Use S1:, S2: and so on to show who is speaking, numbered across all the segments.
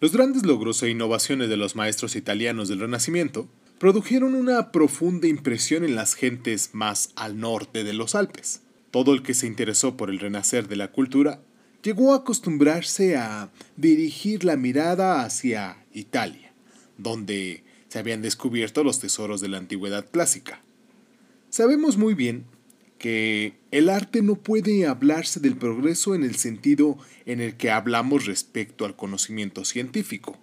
S1: Los grandes logros e innovaciones de los maestros italianos del Renacimiento produjeron una profunda impresión en las gentes más al norte de los Alpes. Todo el que se interesó por el renacer de la cultura llegó a acostumbrarse a dirigir la mirada hacia Italia, donde se habían descubierto los tesoros de la antigüedad clásica. Sabemos muy bien que el arte no puede hablarse del progreso en el sentido en el que hablamos respecto al conocimiento científico.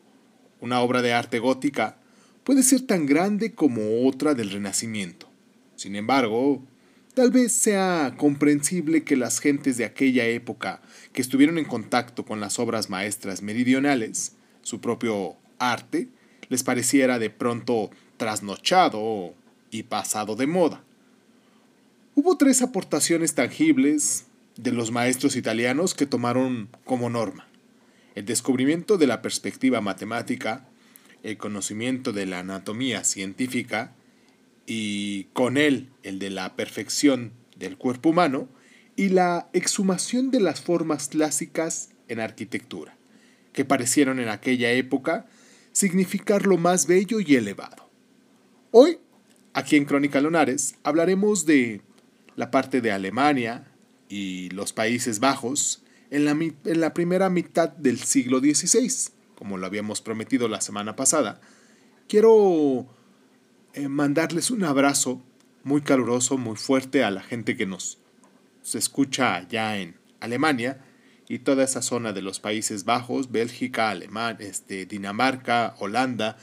S1: Una obra de arte gótica puede ser tan grande como otra del Renacimiento. Sin embargo, tal vez sea comprensible que las gentes de aquella época que estuvieron en contacto con las obras maestras meridionales, su propio arte, les pareciera de pronto trasnochado y pasado de moda. Hubo tres aportaciones tangibles de los maestros italianos que tomaron como norma. El descubrimiento de la perspectiva matemática, el conocimiento de la anatomía científica y con él el de la perfección del cuerpo humano y la exhumación de las formas clásicas en arquitectura, que parecieron en aquella época significar lo más bello y elevado. Hoy, aquí en Crónica Lunares, hablaremos de la parte de Alemania y los Países Bajos en la, en la primera mitad del siglo XVI, como lo habíamos prometido la semana pasada. Quiero eh, mandarles un abrazo muy caluroso, muy fuerte a la gente que nos se escucha allá en Alemania y toda esa zona de los Países Bajos, Bélgica, Alemania, este, Dinamarca, Holanda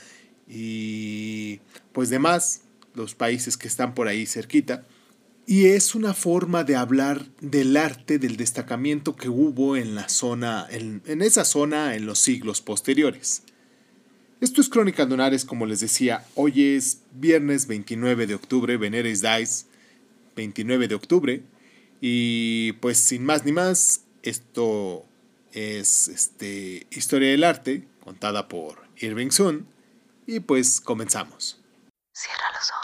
S1: y pues demás, los países que están por ahí cerquita y es una forma de hablar del arte del destacamiento que hubo en la zona, en, esa zona en los siglos posteriores. Esto es Crónica Donares, como les decía, hoy es viernes 29 de octubre, Veneres Dice, 29 de octubre, y pues sin más ni más, esto es este, Historia del Arte, contada por Irving Sun, y pues comenzamos. Cierra los ojos.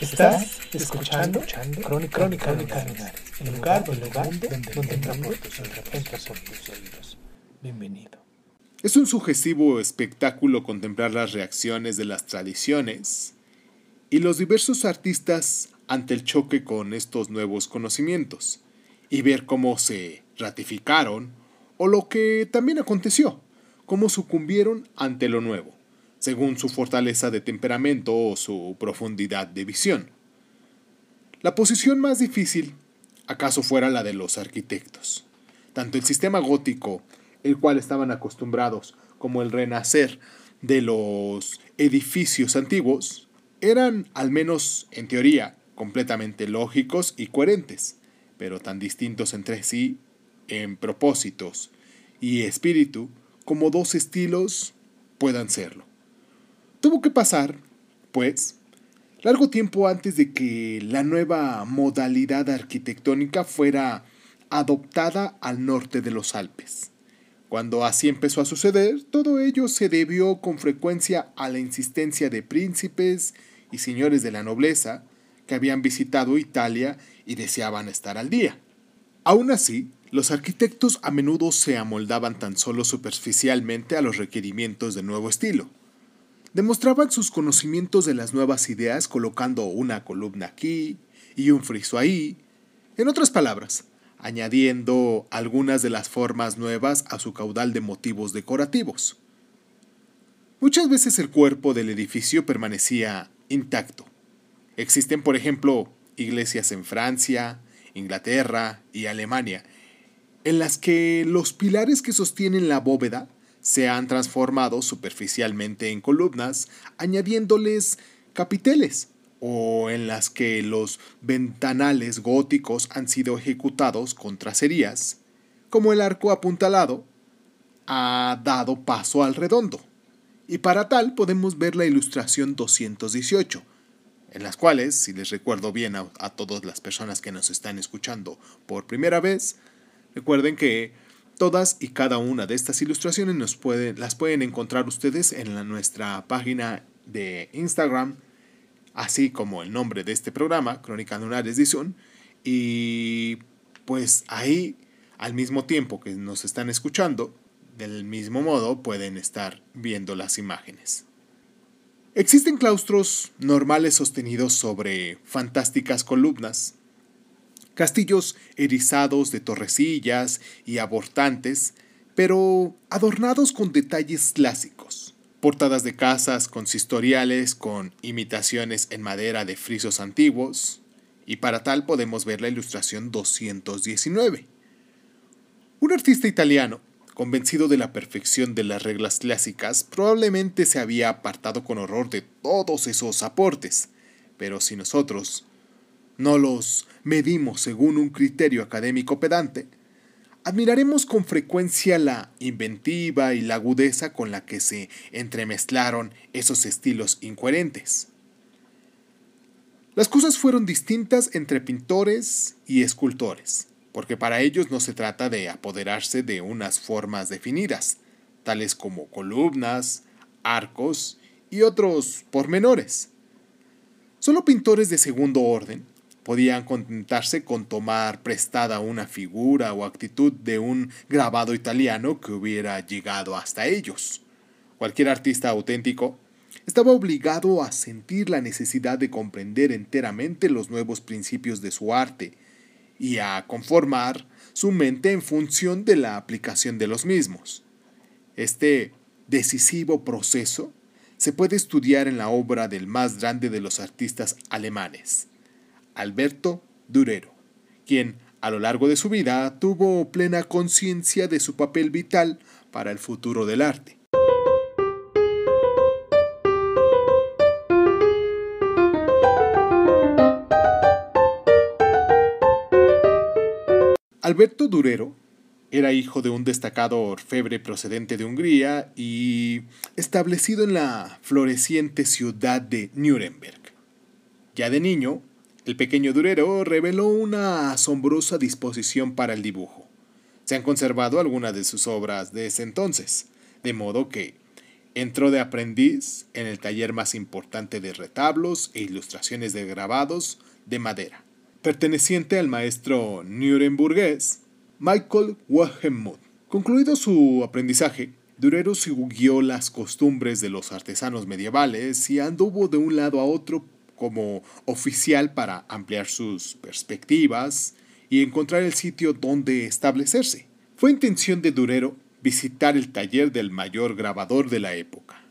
S2: Estás escuchando, Crónica, Crónica, el lugar, el lugar donde, donde entramos por tus oídos. Bienvenido.
S1: Es un sugestivo espectáculo contemplar las reacciones de las tradiciones y los diversos artistas ante el choque con estos nuevos conocimientos y ver cómo se ratificaron o lo que también aconteció, cómo sucumbieron ante lo nuevo según su fortaleza de temperamento o su profundidad de visión. La posición más difícil acaso fuera la de los arquitectos. Tanto el sistema gótico, el cual estaban acostumbrados, como el renacer de los edificios antiguos, eran, al menos en teoría, completamente lógicos y coherentes, pero tan distintos entre sí en propósitos y espíritu como dos estilos puedan serlo. Tuvo que pasar, pues, largo tiempo antes de que la nueva modalidad arquitectónica fuera adoptada al norte de los Alpes. Cuando así empezó a suceder, todo ello se debió con frecuencia a la insistencia de príncipes y señores de la nobleza que habían visitado Italia y deseaban estar al día. Aún así, los arquitectos a menudo se amoldaban tan solo superficialmente a los requerimientos del nuevo estilo. Demostraban sus conocimientos de las nuevas ideas colocando una columna aquí y un friso ahí. En otras palabras, añadiendo algunas de las formas nuevas a su caudal de motivos decorativos. Muchas veces el cuerpo del edificio permanecía intacto. Existen, por ejemplo, iglesias en Francia, Inglaterra y Alemania, en las que los pilares que sostienen la bóveda se han transformado superficialmente en columnas, añadiéndoles capiteles, o en las que los ventanales góticos han sido ejecutados con tracerías, como el arco apuntalado ha dado paso al redondo. Y para tal podemos ver la ilustración 218, en las cuales, si les recuerdo bien a, todas las personas que nos están escuchando por primera vez, recuerden que todas y cada una de estas ilustraciones las pueden encontrar ustedes en la, nuestra página de Instagram, así como el nombre de este programa, Crónica Lunares Edición, y pues ahí, al mismo tiempo que nos están escuchando, del mismo modo pueden estar viendo las imágenes. Existen claustros normales sostenidos sobre fantásticas columnas, castillos erizados de torrecillas y abortantes, pero adornados con detalles clásicos, portadas de casas consistoriales con imitaciones en madera de frisos antiguos, y para tal podemos ver la ilustración 219. Un artista italiano convencido de la perfección de las reglas clásicas, probablemente se había apartado con horror de todos esos aportes. Pero si nosotros no los medimos según un criterio académico pedante, admiraremos con frecuencia la inventiva y la agudeza con la que se entremezclaron esos estilos incoherentes. Las cosas fueron distintas entre pintores y escultores porque para ellos no se trata de apoderarse de unas formas definidas, tales como columnas, arcos y otros pormenores. Solo pintores de segundo orden podían contentarse con tomar prestada una figura o actitud de un grabado italiano que hubiera llegado hasta ellos. Cualquier artista auténtico estaba obligado a sentir la necesidad de comprender enteramente los nuevos principios de su arte, y a conformar su mente en función de la aplicación de los mismos. Este decisivo proceso se puede estudiar en la obra del más grande de los artistas alemanes, Alberto Durero, quien a lo largo de su vida tuvo plena conciencia de su papel vital para el futuro del arte. Alberto Durero era hijo de un destacado orfebre procedente de Hungría y establecido en la floreciente ciudad de Nuremberg. Ya de niño, el pequeño Durero reveló una asombrosa disposición para el dibujo. Se han conservado algunas de sus obras de ese entonces, de modo que entró de aprendiz en el taller más importante de retablos e ilustraciones de grabados de madera perteneciente al maestro nuremburgués Michael Wagemuth. Concluido su aprendizaje, Durero siguió las costumbres de los artesanos medievales y anduvo de un lado a otro como oficial para ampliar sus perspectivas y encontrar el sitio donde establecerse. Fue intención de Durero visitar el taller del mayor grabador de la época,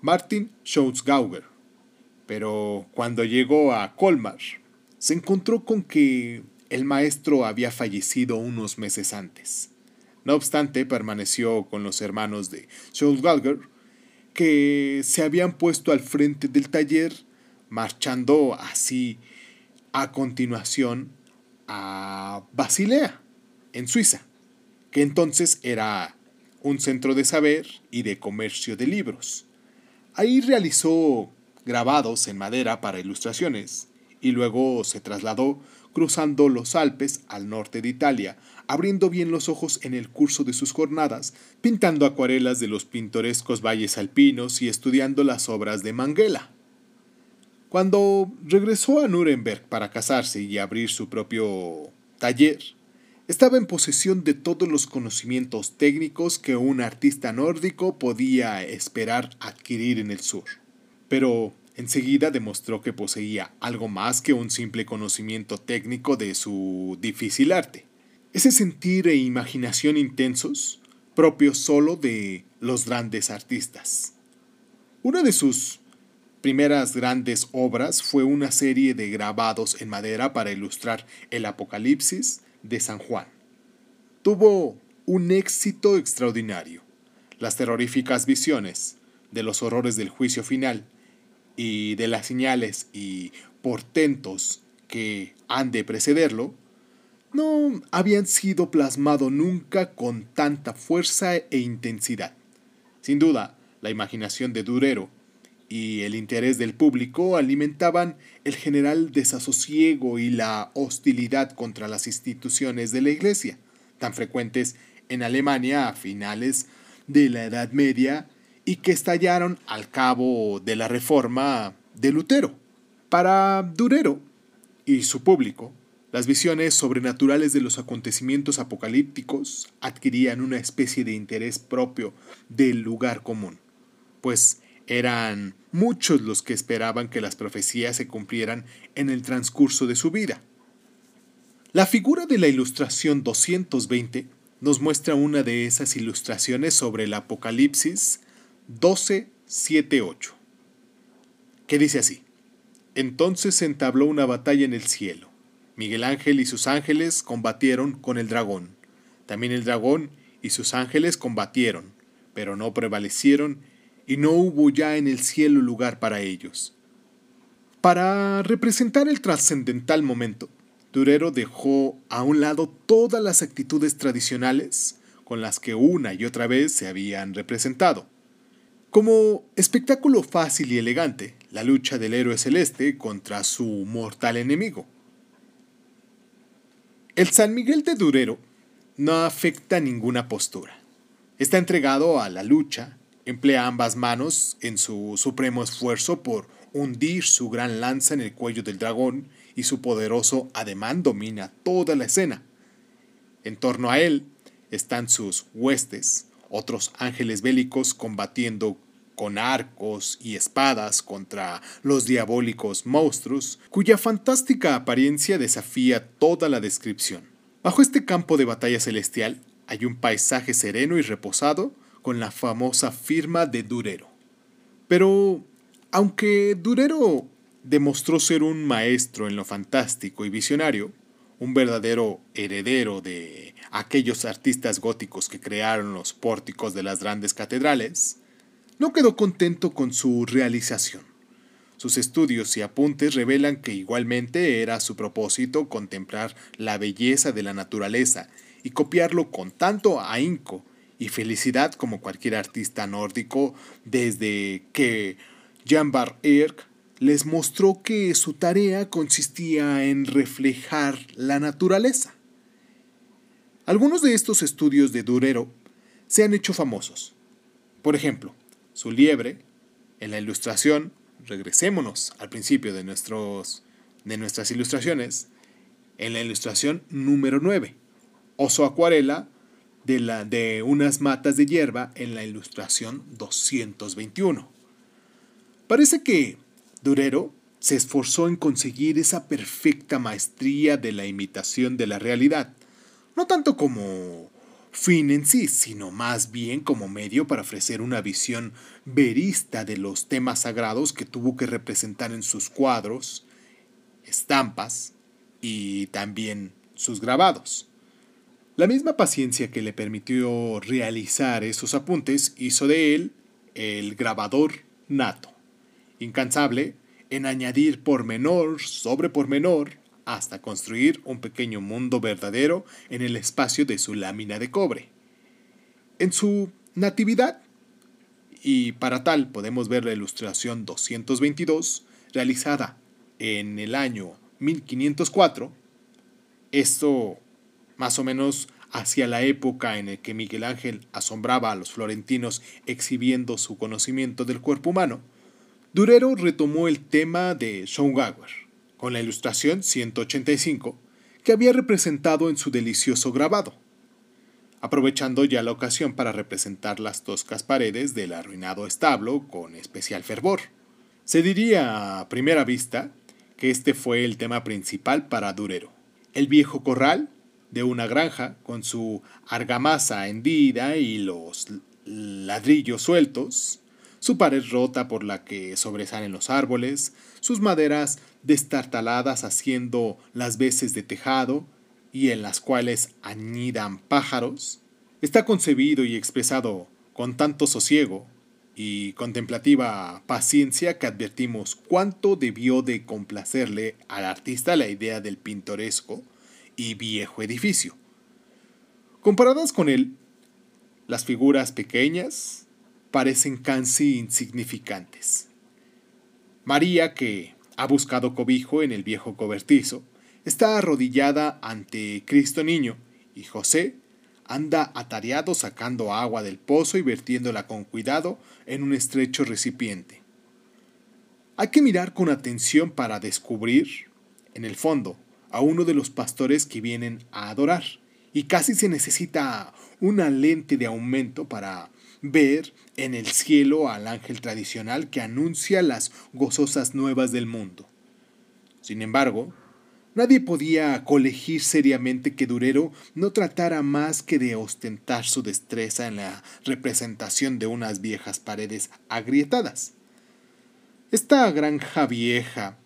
S1: Martin Schautzgauger, pero cuando llegó a Colmar, se encontró con que el maestro había fallecido unos meses antes. No obstante, permaneció con los hermanos de Schulgalger, que se habían puesto al frente del taller, marchando así a continuación a Basilea, en Suiza, que entonces era un centro de saber y de comercio de libros. Ahí realizó grabados en madera para ilustraciones, y luego se trasladó cruzando los Alpes al norte de Italia, abriendo bien los ojos en el curso de sus jornadas, pintando acuarelas de los pintorescos valles alpinos y estudiando las obras de Manguela. Cuando regresó a Nuremberg para casarse y abrir su propio taller, estaba en posesión de todos los conocimientos técnicos que un artista nórdico podía esperar adquirir en el sur. Pero Enseguida demostró que poseía algo más que un simple conocimiento técnico de su difícil arte. Ese sentir e imaginación intensos, propios solo de los grandes artistas. Una de sus primeras grandes obras fue una serie de grabados en madera para ilustrar el Apocalipsis de San Juan. Tuvo un éxito extraordinario. Las terroríficas visiones de los horrores del juicio final y de las señales y portentos que han de precederlo, no habían sido plasmado nunca con tanta fuerza e intensidad. Sin duda, la imaginación de Durero y el interés del público alimentaban el general desasosiego y la hostilidad contra las instituciones de la Iglesia, tan frecuentes en Alemania a finales de la Edad Media y que estallaron al cabo de la reforma de Lutero. Para Durero y su público, las visiones sobrenaturales de los acontecimientos apocalípticos adquirían una especie de interés propio del lugar común, pues eran muchos los que esperaban que las profecías se cumplieran en el transcurso de su vida. La figura de la ilustración 220 nos muestra una de esas ilustraciones sobre el Apocalipsis 12.7.8, que dice así, Entonces se entabló una batalla en el cielo Miguel Ángel y sus ángeles combatieron con el dragón. También el dragón y sus ángeles combatieron, pero no prevalecieron y no hubo ya en el cielo lugar para ellos. Para representar el trascendental momento, Durero dejó a un lado todas las actitudes tradicionales con las que una y otra vez se habían representado. Como espectáculo fácil y elegante, la lucha del héroe celeste contra su mortal enemigo. El San Miguel de Durero no afecta ninguna postura. Está entregado a la lucha, emplea ambas manos en su supremo esfuerzo por hundir su gran lanza en el cuello del dragón y su poderoso ademán domina toda la escena. En torno a él están sus huestes, otros ángeles bélicos combatiendo con arcos y espadas contra los diabólicos monstruos, cuya fantástica apariencia desafía toda la descripción. Bajo este campo de batalla celestial hay un paisaje sereno y reposado con la famosa firma de Durero. Pero, aunque Durero demostró ser un maestro en lo fantástico y visionario, un verdadero heredero de aquellos artistas góticos que crearon los pórticos de las grandes catedrales, no quedó contento con su realización. Sus estudios y apuntes revelan que igualmente era su propósito contemplar la belleza de la naturaleza y copiarlo con tanto ahínco y felicidad como cualquier artista nórdico desde que Jan Bar les mostró que su tarea consistía en reflejar la naturaleza. Algunos de estos estudios de Durero se han hecho famosos. Por ejemplo, su liebre, en la ilustración, regresémonos al principio de, nuestros, de nuestras ilustraciones, en la ilustración número 9, oso acuarela de, la, de unas matas de hierba en la ilustración 221. Parece que Durero se esforzó en conseguir esa perfecta maestría de la imitación de la realidad, no tanto como fin en sí, sino más bien como medio para ofrecer una visión verista de los temas sagrados que tuvo que representar en sus cuadros, estampas y también sus grabados. La misma paciencia que le permitió realizar esos apuntes hizo de él el grabador nato, incansable en añadir pormenor sobre pormenor hasta construir un pequeño mundo verdadero en el espacio de su lámina de cobre. En su Natividad, y para tal podemos ver la ilustración 222, realizada en el año 1504, esto más o menos hacia la época en la que Miguel Ángel asombraba a los florentinos exhibiendo su conocimiento del cuerpo humano, Durero retomó el tema de Schongauer con la ilustración 185 que había representado en su delicioso grabado, aprovechando ya la ocasión para representar las toscas paredes del arruinado establo con especial fervor. Se diría a primera vista que este fue el tema principal para Durero. El viejo corral de una granja con su argamasa hendida y los ladrillos sueltos, su pared rota por la que sobresalen los árboles, sus maderas destartaladas haciendo las veces de tejado y en las cuales anidan pájaros, está concebido y expresado con tanto sosiego y contemplativa paciencia que advertimos cuánto debió de complacerle al artista la idea del pintoresco y viejo edificio. Comparadas con él, las figuras pequeñas parecen casi insignificantes. María, que ha buscado cobijo en el viejo cobertizo, está arrodillada ante Cristo Niño y José anda atareado sacando agua del pozo y vertiéndola con cuidado en un estrecho recipiente. Hay que mirar con atención para descubrir, en el fondo, a uno de los pastores que vienen a adorar, y casi se necesita una lente de aumento para ver en el cielo al ángel tradicional que anuncia las gozosas nuevas del mundo. Sin embargo, Nadie podía colegir seriamente que Durero no tratara más que de ostentar su destreza en la representación de unas viejas paredes agrietadas. Esta granja vieja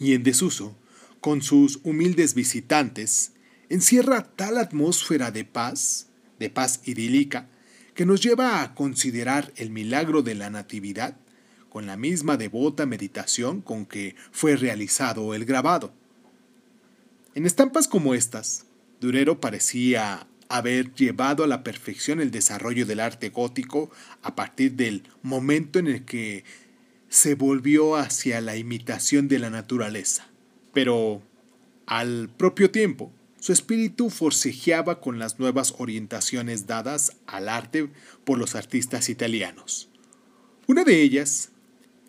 S1: y en desuso, con sus humildes visitantes, encierra tal atmósfera de paz, de paz idílica, que nos lleva a considerar el milagro de la Natividad con la misma devota meditación con que fue realizado el grabado. En estampas como estas, Durero parecía haber llevado a la perfección el desarrollo del arte gótico a partir del momento en el que se volvió hacia la imitación de la naturaleza. Pero, al propio tiempo, su espíritu forcejeaba con las nuevas orientaciones dadas al arte por los artistas italianos. Una de ellas,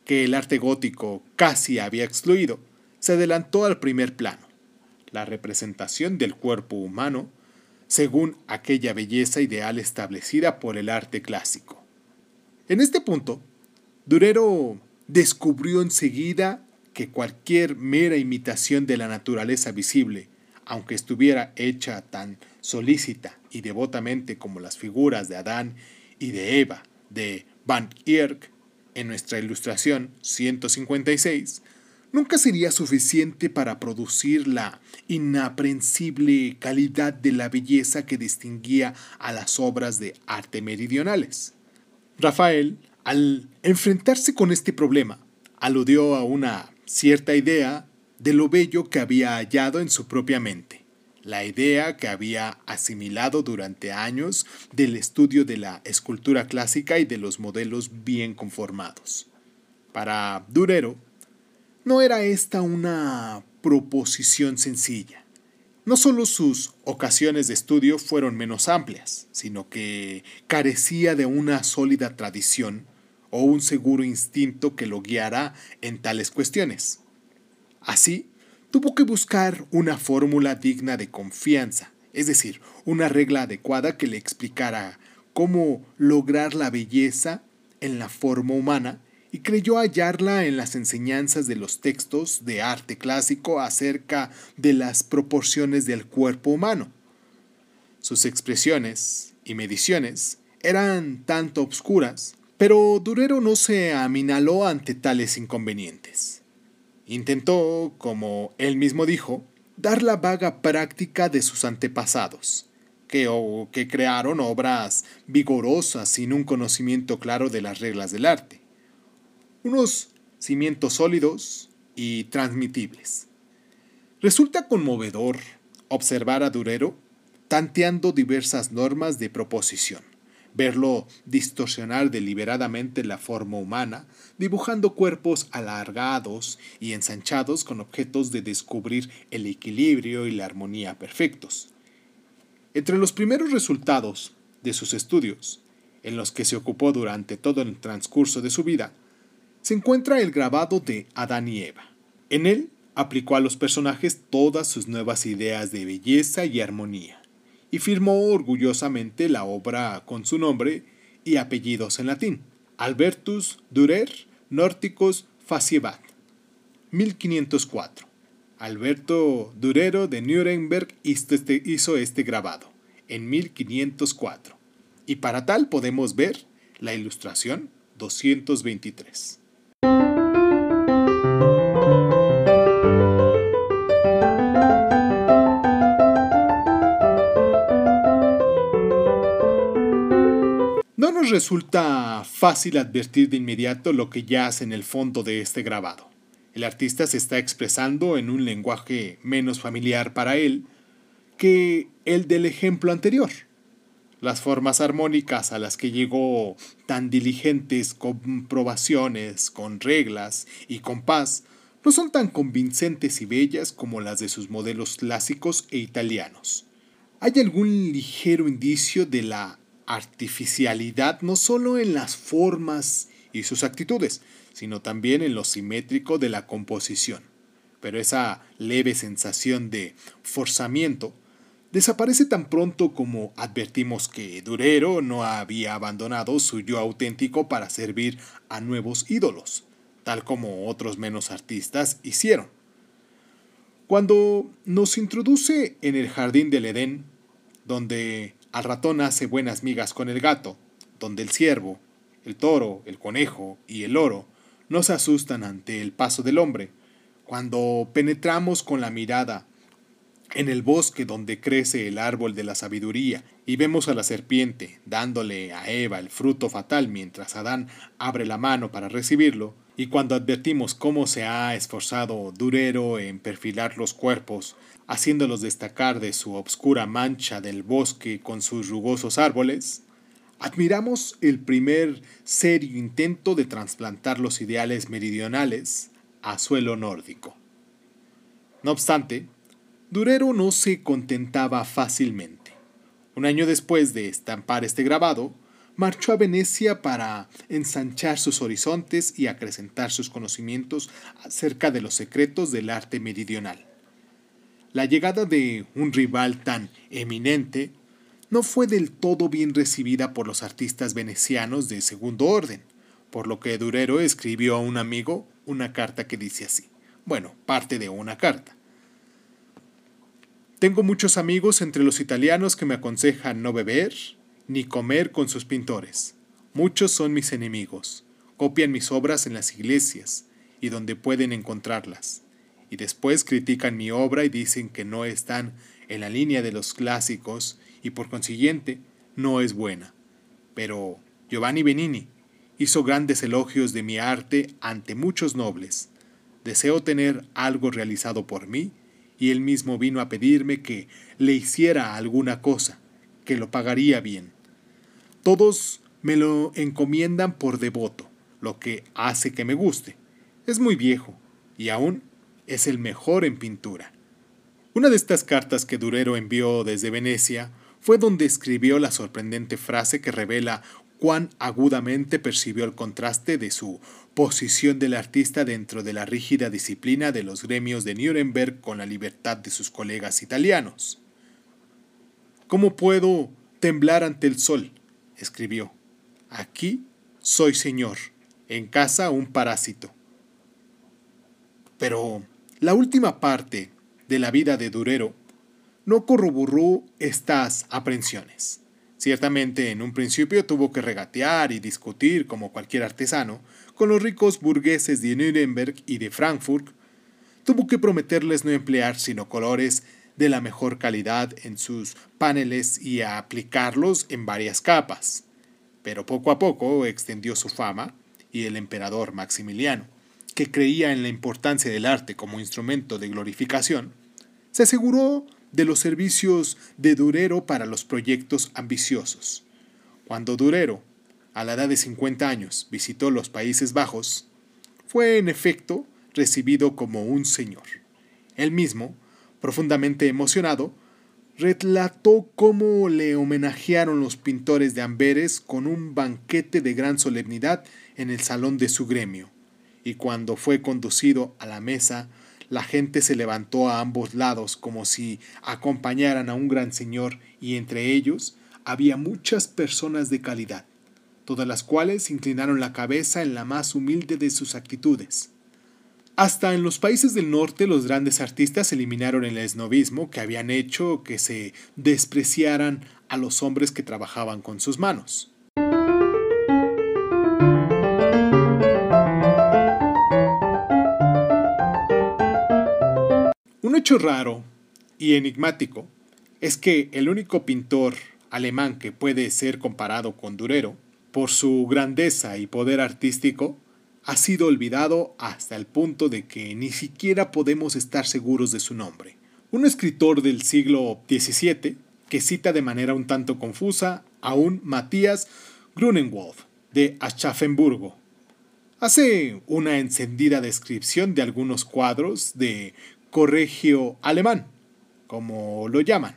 S1: que el arte gótico casi había excluido, se adelantó al primer plano la representación del cuerpo humano según aquella belleza ideal establecida por el arte clásico. En este punto, Durero descubrió enseguida que cualquier mera imitación de la naturaleza visible, aunque estuviera hecha tan solícita y devotamente como las figuras de Adán y de Eva de Van Eyck en nuestra ilustración 156, nunca sería suficiente para producir la inaprensible calidad de la belleza que distinguía a las obras de arte meridionales. Rafael, al enfrentarse con este problema, aludió a una cierta idea de lo bello que había hallado en su propia mente, la idea que había asimilado durante años del estudio de la escultura clásica y de los modelos bien conformados. Para Durero, no era esta una proposición sencilla. No solo sus ocasiones de estudio fueron menos amplias, sino que carecía de una sólida tradición o un seguro instinto que lo guiara en tales cuestiones. Así, tuvo que buscar una fórmula digna de confianza, es decir, una regla adecuada que le explicara cómo lograr la belleza en la forma humana y creyó hallarla en las enseñanzas de los textos de arte clásico acerca de las proporciones del cuerpo humano. Sus expresiones y mediciones eran tanto obscuras, pero Durero no se aminaló ante tales inconvenientes. Intentó, como él mismo dijo, dar la vaga práctica de sus antepasados, que, que crearon obras vigorosas sin un conocimiento claro de las reglas del arte unos cimientos sólidos y transmitibles. Resulta conmovedor observar a Durero tanteando diversas normas de proposición, verlo distorsionar deliberadamente la forma humana, dibujando cuerpos alargados y ensanchados con objetos de descubrir el equilibrio y la armonía perfectos. Entre los primeros resultados de sus estudios, en los que se ocupó durante todo el transcurso de su vida, se encuentra el grabado de Adán y Eva. En él aplicó a los personajes todas sus nuevas ideas de belleza y armonía, y firmó orgullosamente la obra con su nombre y apellidos en latín, Albertus Durer Norticus Faciebat, 1504. Alberto Durero de Nuremberg este, hizo este grabado en 1504, y para tal podemos ver la ilustración 223. Resulta fácil advertir de inmediato lo que yace en el fondo de este grabado. El artista se está expresando en un lenguaje menos familiar para él, que el del ejemplo anterior. Las formas armónicas a las que llegó tan diligentes comprobaciones, con reglas y compás, no son tan convincentes y bellas como las de sus modelos clásicos e italianos. Hay algún ligero indicio de la artificialidad no solo en las formas y sus actitudes, sino también en lo simétrico de la composición. Pero esa leve sensación de forzamiento desaparece tan pronto como advertimos que Durero no había abandonado su yo auténtico para servir a nuevos ídolos, tal como otros menos artistas hicieron. Cuando nos introduce en el jardín del Edén, donde al ratón hace buenas migas con el gato, donde el ciervo, el toro, el conejo y el loro no se asustan ante el paso del hombre, cuando penetramos con la mirada en el bosque donde crece el árbol de la sabiduría y vemos a la serpiente dándole a Eva el fruto fatal mientras Adán abre la mano para recibirlo, y cuando advertimos cómo se ha esforzado Durero en perfilar los cuerpos, haciéndolos destacar de su obscura mancha del bosque con sus rugosos árboles, admiramos el primer serio intento de trasplantar los ideales meridionales a suelo nórdico. No obstante, Durero no se contentaba fácilmente. Un año después de estampar este grabado, marchó a Venecia para ensanchar sus horizontes y acrecentar sus conocimientos acerca de los secretos del arte meridional. La llegada de un rival tan eminente no fue del todo bien recibida por los artistas venecianos de segundo orden, por lo que Durero escribió a un amigo una carta que dice así. Bueno, parte de una carta. Tengo muchos amigos entre los italianos que me aconsejan no beber ni comer con sus pintores. Muchos son mis enemigos. Copian mis obras en las iglesias y donde pueden encontrarlas. Y después critican mi obra y dicen que no están en la línea de los clásicos y por consiguiente no es buena. Pero Giovanni Benini hizo grandes elogios de mi arte ante muchos nobles. Deseo tener algo realizado por mí y él mismo vino a pedirme que le hiciera alguna cosa, que lo pagaría bien. Todos me lo encomiendan por devoto, lo que hace que me guste. Es muy viejo y aún es el mejor en pintura. Una de estas cartas que Durero envió desde Venecia fue donde escribió la sorprendente frase que revela cuán agudamente percibió el contraste de su posición del artista dentro de la rígida disciplina de los gremios de Nuremberg con la libertad de sus colegas italianos. ¿Cómo puedo temblar ante el sol? Escribió. Aquí soy señor, en casa un parásito. Pero la última parte de la vida de Durero no corroboró estas aprensiones. Ciertamente en un principio tuvo que regatear y discutir como cualquier artesano con los ricos burgueses de Nuremberg y de Frankfurt. Tuvo que prometerles no emplear sino colores de la mejor calidad en sus paneles y a aplicarlos en varias capas. Pero poco a poco extendió su fama y el emperador Maximiliano, que creía en la importancia del arte como instrumento de glorificación, se aseguró de los servicios de Durero para los proyectos ambiciosos. Cuando Durero, a la edad de 50 años, visitó los Países Bajos, fue en efecto recibido como un señor. Él mismo, profundamente emocionado, relató cómo le homenajearon los pintores de Amberes con un banquete de gran solemnidad en el salón de su gremio, y cuando fue conducido a la mesa la gente se levantó a ambos lados como si acompañaran a un gran señor y entre ellos había muchas personas de calidad, todas las cuales inclinaron la cabeza en la más humilde de sus actitudes. Hasta en los países del norte los grandes artistas eliminaron el esnovismo que habían hecho que se despreciaran a los hombres que trabajaban con sus manos. Un hecho raro y enigmático es que el único pintor alemán que puede ser comparado con Durero, por su grandeza y poder artístico, ha sido olvidado hasta el punto de que ni siquiera podemos estar seguros de su nombre. un escritor del siglo XVII que cita de manera un tanto confusa a un Matías Grunewald de Aschaffenburgo. Hace una encendida descripción de algunos cuadros de corregio alemán, como lo llaman.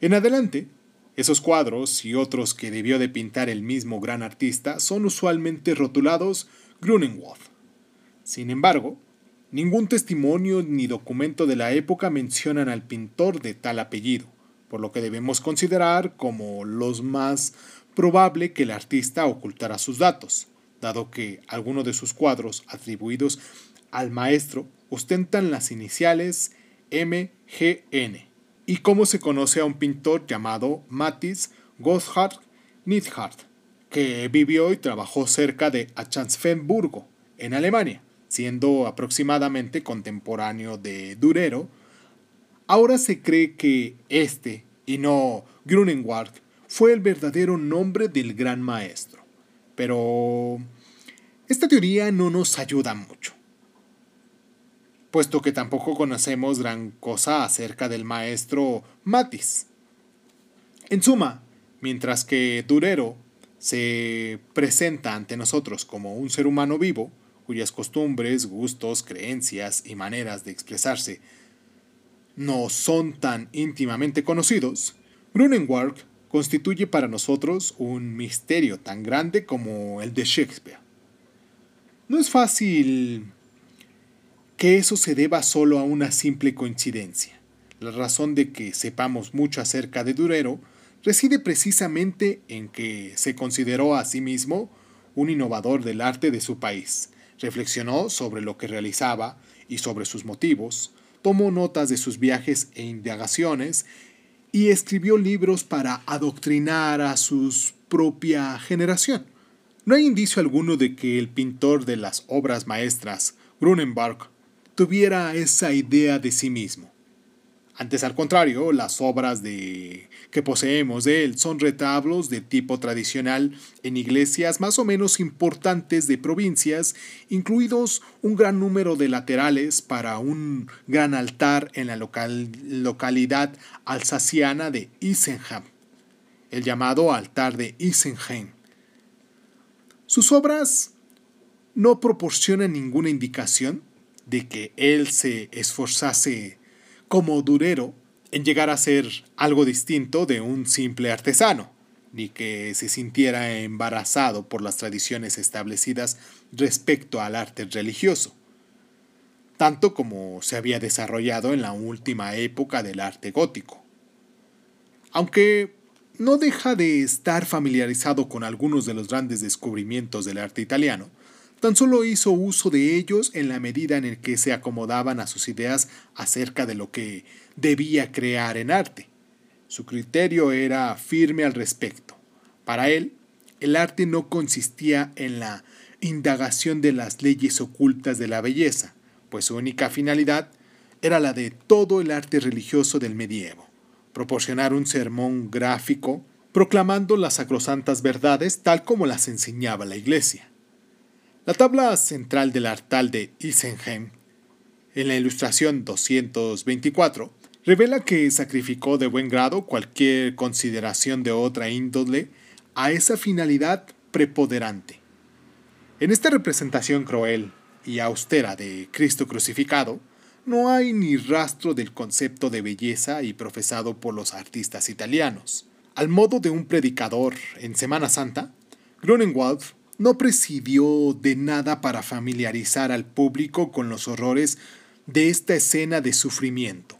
S1: En adelante, esos cuadros y otros que debió de pintar el mismo gran artista son usualmente rotulados Grunewald. Sin embargo, ningún testimonio ni documento de la época mencionan al pintor de tal apellido, por lo que debemos considerar como los más probable que el artista ocultara sus datos, dado que algunos de sus cuadros atribuidos al maestro ostentan las iniciales MGN. ¿Y cómo se conoce a un pintor llamado Mathis Gotthard Nithard, que vivió y trabajó cerca de Aschaffenburgo, en Alemania, siendo aproximadamente contemporáneo de Durero? Ahora se cree que este, y no Grunewald, fue el verdadero nombre del gran maestro. Pero esta teoría no nos ayuda mucho puesto que tampoco conocemos gran cosa acerca del maestro Matis. En suma, mientras que Durero se presenta ante nosotros como un ser humano vivo, cuyas costumbres, gustos, creencias y maneras de expresarse no son tan íntimamente conocidos, Grunewald constituye para nosotros un misterio tan grande como el de Shakespeare. No es fácil que eso se deba solo a una simple coincidencia. La razón de que sepamos mucho acerca de Durero reside precisamente en que se consideró a sí mismo un innovador del arte de su país. Reflexionó sobre lo que realizaba y sobre sus motivos, tomó notas de sus viajes e indagaciones y escribió libros para adoctrinar a su propia generación. No hay indicio alguno de que el pintor de las obras maestras, Grunenberg, tuviera esa idea de sí mismo. Antes al contrario, las obras de que poseemos de él son retablos de tipo tradicional en iglesias más o menos importantes de provincias, incluidos un gran número de laterales para un gran altar en la localidad alsaciana de Isenheim, el llamado altar de Isenheim. Sus obras no proporcionan ninguna indicación de que él se esforzase como durero en llegar a ser algo distinto de un simple artesano, ni que se sintiera embarazado por las tradiciones establecidas respecto al arte religioso, tanto como se había desarrollado en la última época del arte gótico. Aunque no deja de estar familiarizado con algunos de los grandes descubrimientos del arte italiano, Tan solo hizo uso de ellos en la medida en que se acomodaban a sus ideas acerca de lo que debía crear en arte. Su criterio era firme al respecto. Para él, el arte no consistía en la indagación de las leyes ocultas de la belleza, pues su única finalidad era la de todo el arte religioso del medievo, proporcionar un sermón gráfico proclamando las sacrosantas verdades tal como las enseñaba la Iglesia. La tabla central del altar de Isenheim, en la ilustración 224, revela que sacrificó de buen grado cualquier consideración de otra índole a esa finalidad preponderante. En esta representación cruel y austera de Cristo crucificado, no hay ni rastro del concepto de belleza y profesado por los artistas italianos. Al modo de un predicador en Semana Santa, Grunewald no presidió de nada para familiarizar al público con los horrores de esta escena de sufrimiento.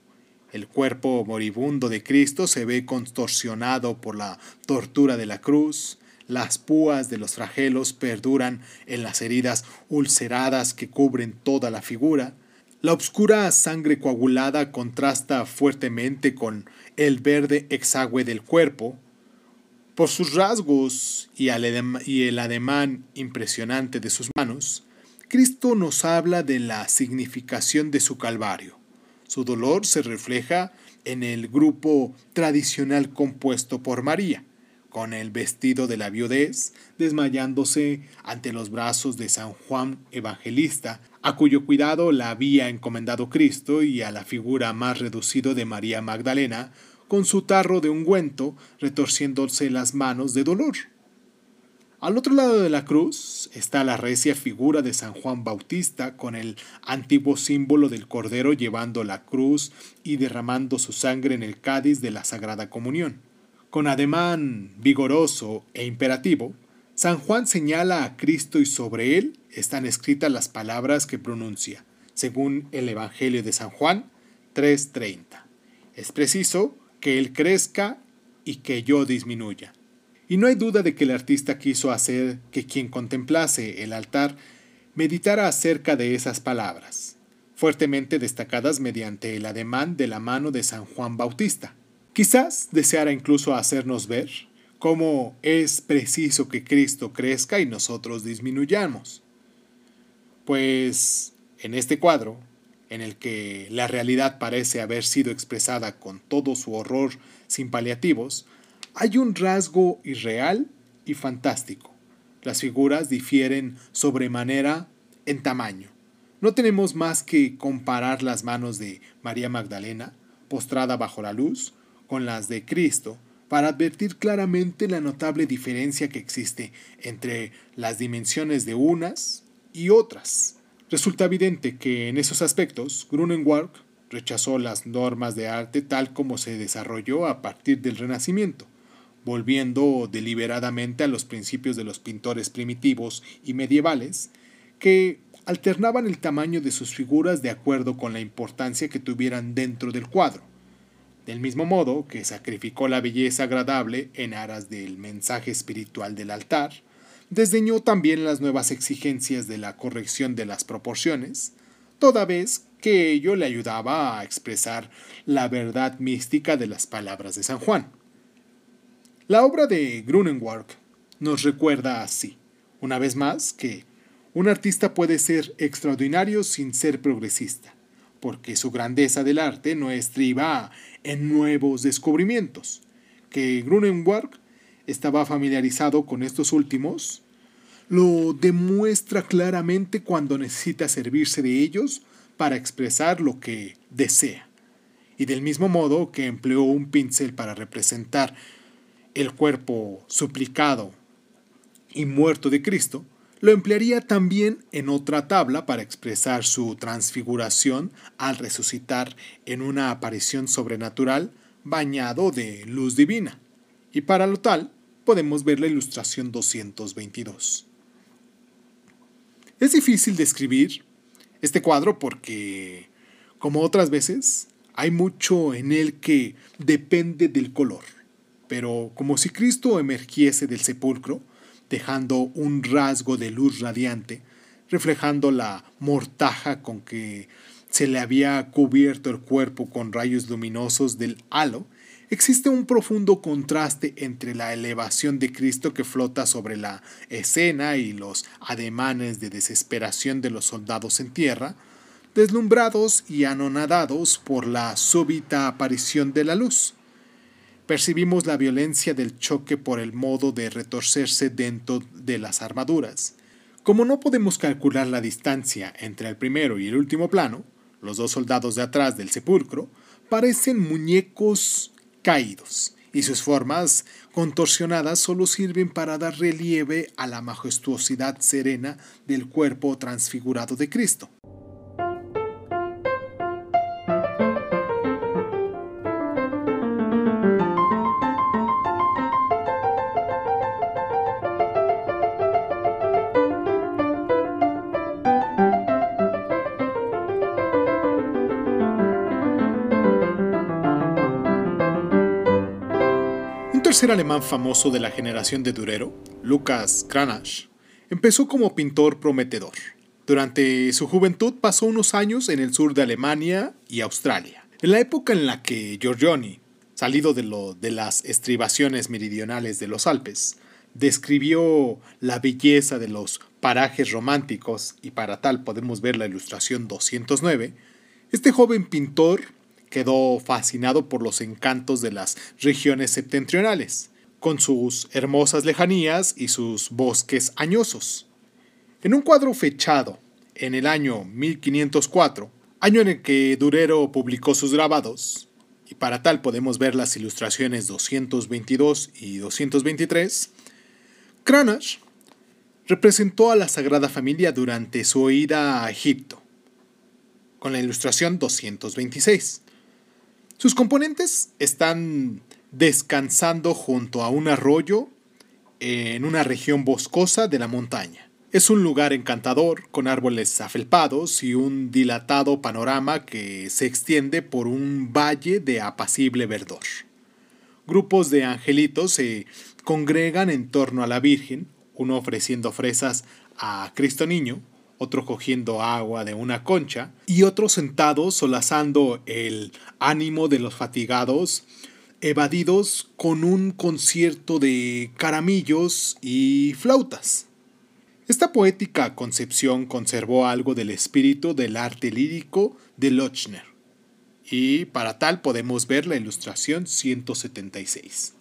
S1: El cuerpo moribundo de Cristo se ve contorsionado por la tortura de la cruz, las púas de los flagelos perduran en las heridas ulceradas que cubren toda la figura, la obscura sangre coagulada contrasta fuertemente con el verde exagüe del cuerpo, por sus rasgos y, el ademán impresionante de sus manos, Cristo nos habla de la significación de su Calvario. Su dolor se refleja en el grupo tradicional compuesto por María, con el vestido de la viudez, desmayándose ante los brazos de San Juan Evangelista, a cuyo cuidado la había encomendado Cristo, y a la figura más reducido de María Magdalena, con su tarro de ungüento, retorciéndose las manos de dolor. Al otro lado de la cruz está la recia figura de San Juan Bautista con el antiguo símbolo del Cordero llevando la cruz y derramando su sangre en el cádiz de la Sagrada Comunión. Con ademán vigoroso e imperativo, San Juan señala a Cristo y sobre él están escritas las palabras que pronuncia, según el Evangelio de San Juan 3:30. Es preciso que Él crezca y que yo disminuya. Y no hay duda de que el artista quiso hacer que quien contemplase el altar meditara acerca de esas palabras, fuertemente destacadas mediante el ademán de la mano de San Juan Bautista. Quizás deseara incluso hacernos ver cómo es preciso que Cristo crezca y nosotros disminuyamos. Pues en este cuadro, en el que la realidad parece haber sido expresada con todo su horror sin paliativos, hay un rasgo irreal y fantástico. Las figuras difieren sobremanera en tamaño. No tenemos más que comparar las manos de María Magdalena, postrada bajo la luz, con las de Cristo, para advertir claramente la notable diferencia que existe entre las dimensiones de unas y otras. Resulta evidente que en esos aspectos Grunenwald rechazó las normas de arte tal como se desarrolló a partir del Renacimiento volviendo deliberadamente a los principios de los pintores primitivos y medievales, que alternaban el tamaño de sus figuras de acuerdo con la importancia que tuvieran dentro del cuadro. Del mismo modo que sacrificó la belleza agradable en aras del mensaje espiritual del altar, desdeñó también las nuevas exigencias de la corrección de las proporciones, toda vez que ello le ayudaba a expresar la verdad mística de las palabras de San Juan. La obra de Grunenwald nos recuerda así, una vez más, que un artista puede ser extraordinario sin ser progresista, porque su grandeza del arte no estriba en nuevos descubrimientos, que Grunenwald estaba familiarizado con estos últimos, lo demuestra claramente cuando necesita servirse de ellos para expresar lo que desea. Y del mismo modo que empleó un pincel para representar el cuerpo suplicado y muerto de Cristo, lo emplearía también en otra tabla para expresar su transfiguración al resucitar en una aparición sobrenatural bañado de luz divina. Y para lo tal podemos ver la ilustración 222. Es difícil describir este cuadro porque, como otras veces, hay mucho en él que depende del color pero como si Cristo emergiese del sepulcro, dejando un rasgo de luz radiante, reflejando la mortaja con que se le había cubierto el cuerpo con rayos luminosos del halo, existe un profundo contraste entre la elevación de Cristo que flota sobre la escena y los ademanes de desesperación de los soldados en tierra, deslumbrados y anonadados por la súbita aparición de la luz. Percibimos la violencia del choque por el modo de retorcerse dentro de las armaduras. Como no podemos calcular la distancia entre el primero y el último plano, los dos soldados de atrás del sepulcro parecen muñecos caídos, y sus formas contorsionadas solo sirven para dar relieve a la majestuosidad serena del cuerpo transfigurado de Cristo. Tercer alemán famoso de la generación de Durero, Lucas Cranach, empezó como pintor prometedor. Durante su juventud pasó unos años en el sur de Alemania y Australia. En la época en la que Giorgioni, salido de, de las estribaciones meridionales de los Alpes, describió la belleza de los parajes románticos, y para tal podemos ver la ilustración 209, este joven pintor quedó fascinado por los encantos de las regiones septentrionales. con sus hermosas lejanías y sus bosques añosos. En un cuadro fechado en el año 1504, año en el que Durero publicó sus grabados, y para tal podemos ver las ilustraciones 222 y 223, Cranach representó a la Sagrada Familia durante su ida a Egipto, con la ilustración 226. Sus componentes están descansando junto a un arroyo en una región boscosa de la montaña. Es un lugar encantador, con árboles afelpados y un dilatado panorama que se extiende por un valle de apacible verdor. Grupos de angelitos se congregan en torno a la Virgen, uno ofreciendo fresas a Cristo Niño, otro cogiendo agua de una concha, y otro sentado solazando el ánimo de los fatigados, evadidos con un concierto de caramillos y flautas. Esta poética concepción conservó algo del espíritu del arte lírico de Lochner, y para tal podemos ver la ilustración 176.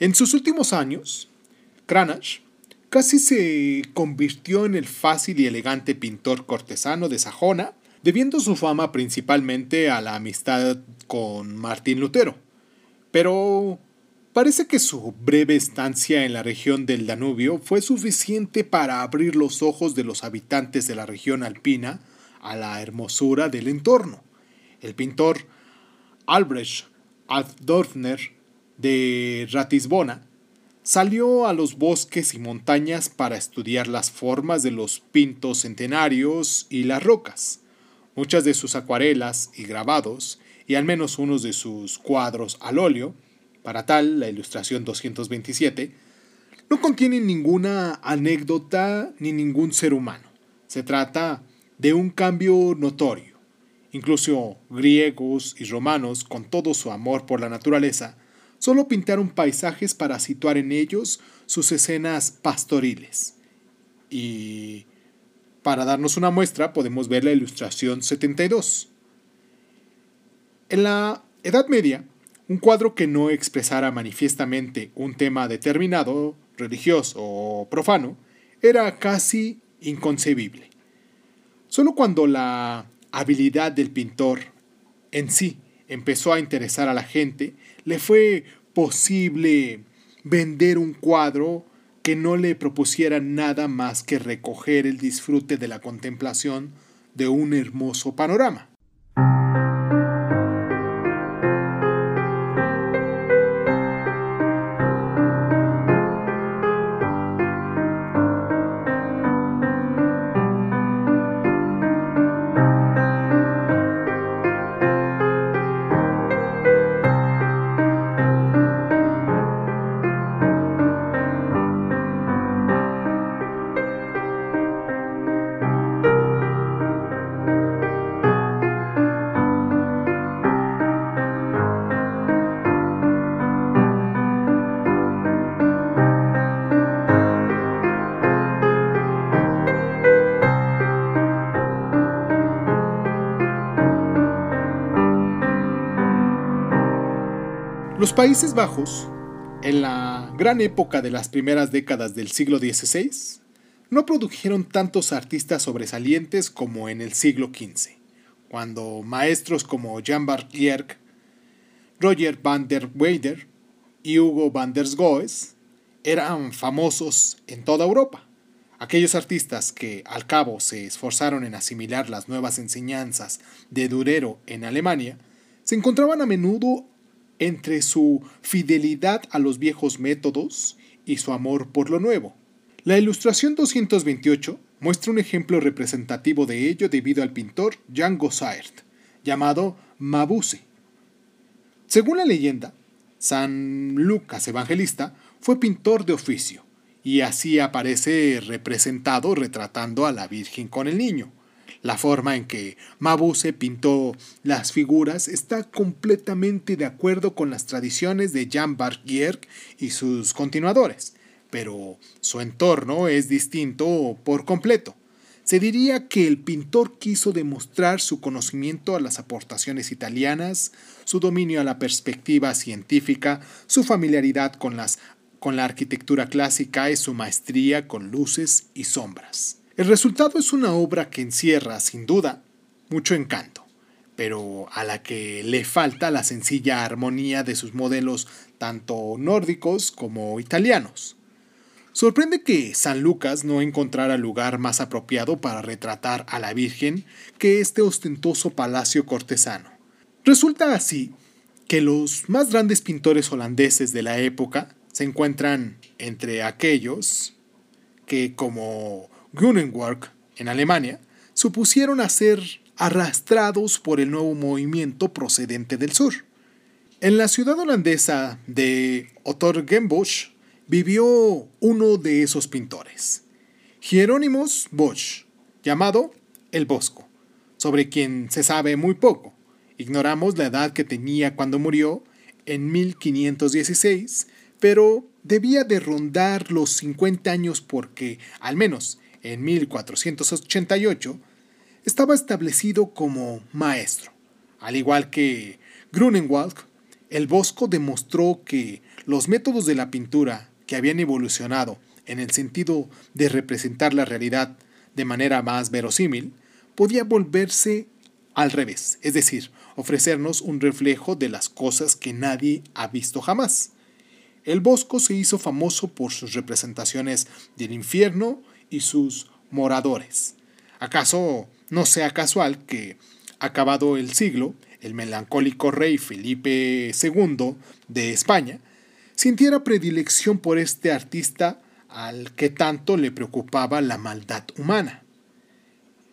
S1: En sus últimos años, Cranach casi se convirtió en el fácil y elegante pintor cortesano de Sajona, debiendo su fama principalmente a la amistad con Martín Lutero. Pero parece que su breve estancia en la región del Danubio fue suficiente para abrir los ojos de los habitantes de la región alpina a la hermosura del entorno. El pintor Albrecht Altdorfner de Ratisbona Salió a los bosques y montañas para estudiar las formas de los pintos centenarios y las rocas. Muchas de sus acuarelas y grabados, y al menos unos de sus cuadros al óleo, para tal la ilustración 227, no contienen ninguna anécdota ni ningún ser humano. Se trata de un cambio notorio. Incluso griegos y romanos, con todo su amor por la naturaleza, Solo pintaron paisajes para situar en ellos sus escenas pastoriles. Y para darnos una muestra podemos ver la ilustración 72. En la Edad Media, un cuadro que no expresara manifiestamente un tema determinado, religioso o profano, era casi inconcebible. Solo cuando la habilidad del pintor en sí empezó a interesar a la gente, le fue posible vender un cuadro que no le propusiera nada más que recoger el disfrute de la contemplación de un hermoso panorama. Países Bajos, en la gran época de las primeras décadas del siglo XVI, no produjeron tantos artistas sobresalientes como en el siglo XV, cuando maestros como Jan Eyck, Roger van der Weyder y Hugo van der Goes eran famosos en toda Europa. Aquellos artistas que al cabo se esforzaron en asimilar las nuevas enseñanzas de Durero en Alemania, se encontraban a menudo entre su fidelidad a los viejos métodos y su amor por lo nuevo. La ilustración 228 muestra un ejemplo representativo de ello debido al pintor Jan Gossaert, llamado Mabuse. Según la leyenda, San Lucas Evangelista fue pintor de oficio, y así aparece representado retratando a la Virgen con el niño. La forma en que Mabuse pintó las figuras está completamente de acuerdo con las tradiciones de Jan Bargierk y sus continuadores, pero su entorno es distinto por completo. Se diría que el pintor quiso demostrar su conocimiento a las aportaciones italianas, su dominio a la perspectiva científica, su familiaridad con las con la arquitectura clásica y su maestría con luces y sombras. El resultado es una obra que encierra, sin duda, mucho encanto, pero a la que le falta la sencilla armonía de sus modelos tanto nórdicos como italianos. Sorprende que San Lucas no encontrara lugar más apropiado para retratar a la Virgen que este ostentoso palacio cortesano. Resulta así que los más grandes pintores holandeses de la época se encuentran entre aquellos que, como Grunenwerk en Alemania, supusieron a ser arrastrados por el nuevo movimiento procedente del sur. En la ciudad holandesa de Otterngenbosch vivió uno de esos pintores, Hieronymus Bosch, llamado El Bosco, sobre quien se sabe muy poco. Ignoramos la edad que tenía cuando murió en 1516, pero debía de rondar los 50 años porque, al menos en 1488, estaba establecido como maestro. Al igual que Grunewald, el Bosco demostró que los métodos de la pintura que habían evolucionado en el sentido de representar la realidad de manera más verosímil, podía volverse al revés, es decir, ofrecernos un reflejo de las cosas que nadie ha visto jamás. El Bosco se hizo famoso por sus representaciones del infierno y sus moradores. ¿Acaso no sea casual que, acabado el siglo, el melancólico rey Felipe II de España sintiera predilección por este artista al que tanto le preocupaba la maldad humana.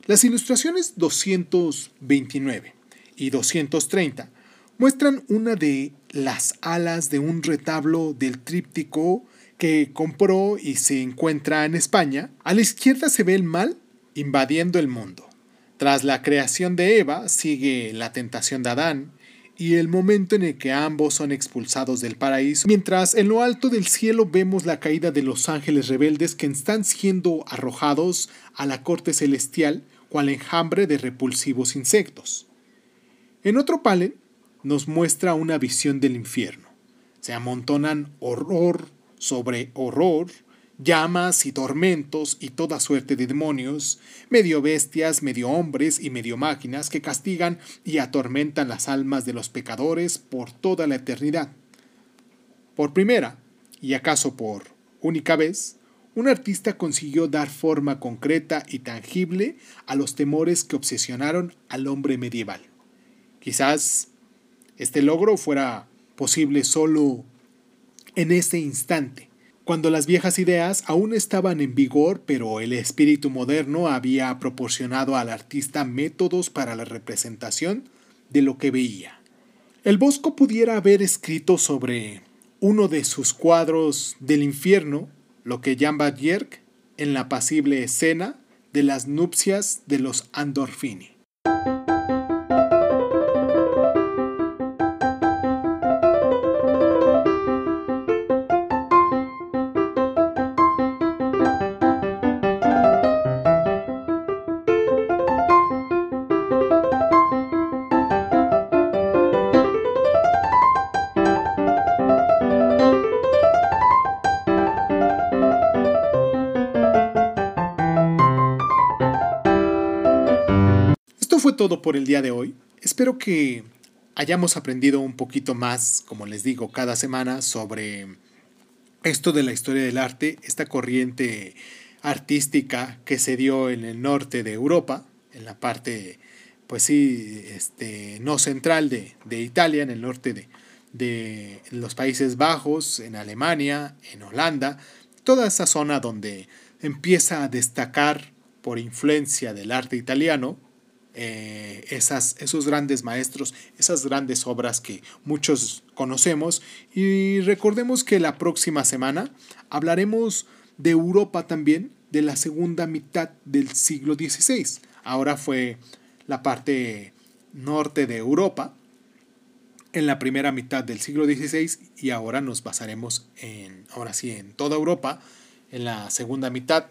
S1: Las ilustraciones 229 y 230 muestran una de las alas de un retablo del tríptico que compró y se encuentra en España. A la izquierda se ve el mal invadiendo el mundo. Tras la creación de Eva sigue la tentación de Adán y el momento en el que ambos son expulsados del paraíso, mientras en lo alto del cielo vemos la caída de los ángeles rebeldes que están siendo arrojados a la corte celestial cual enjambre de repulsivos insectos. En otro panel nos muestra una visión del infierno. Se amontonan horror sobre horror, llamas y tormentos y toda suerte de demonios, medio bestias, medio hombres y medio máquinas que castigan y atormentan las almas de los pecadores por toda la eternidad. Por primera, y acaso por única vez, un artista consiguió dar forma concreta y tangible a los temores que obsesionaron al hombre medieval. Quizás este logro fuera posible solo en ese instante, cuando las viejas ideas aún estaban en vigor, pero el espíritu moderno había proporcionado al artista métodos para la representación de lo que veía. El Bosco pudiera haber escrito sobre uno de sus cuadros del infierno, lo que llama Yerk en la pasible escena de las nupcias de los Andorfini. Todo por el día de hoy. Espero que hayamos aprendido un poquito más, como les digo, cada semana sobre esto de la historia del arte, esta corriente artística que se dio en el norte de Europa, en la parte, pues sí, este, no central de, de Italia, en el norte de, de los Países Bajos, en Alemania, en Holanda, toda esa zona donde empieza a destacar por influencia del arte italiano eh, esas, esos grandes maestros, esas grandes obras que muchos conocemos. Y recordemos que la próxima semana hablaremos de Europa también, de la segunda mitad del siglo XVI. Ahora fue la parte norte de Europa en la primera mitad del siglo XVI y ahora nos basaremos en, ahora sí, en toda Europa en la segunda mitad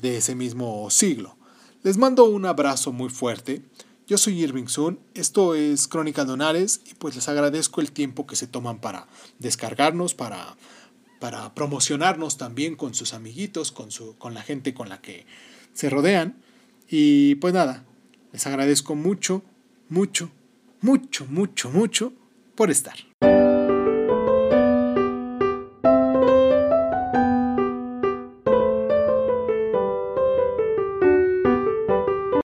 S1: de ese mismo siglo. Les mando un abrazo muy fuerte. Yo soy Irving Sun, esto es Crónica Donares y pues les agradezco el tiempo que se toman para descargarnos, para para promocionarnos también con sus amiguitos, con, su, con la gente con la que se rodean. Y pues nada, les agradezco mucho, mucho, mucho, mucho, mucho por estar.